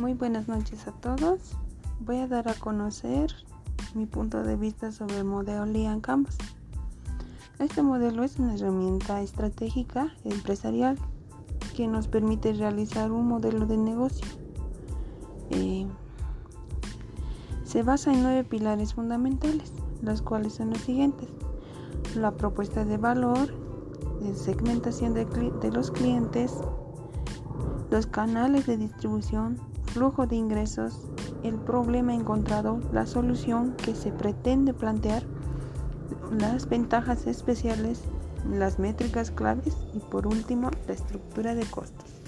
Muy buenas noches a todos. Voy a dar a conocer mi punto de vista sobre el modelo Lean Canvas. Este modelo es una herramienta estratégica empresarial que nos permite realizar un modelo de negocio. Eh, se basa en nueve pilares fundamentales, los cuales son los siguientes. La propuesta de valor, la segmentación de los clientes, los canales de distribución, flujo de ingresos, el problema encontrado, la solución que se pretende plantear, las ventajas especiales, las métricas claves y por último la estructura de costos.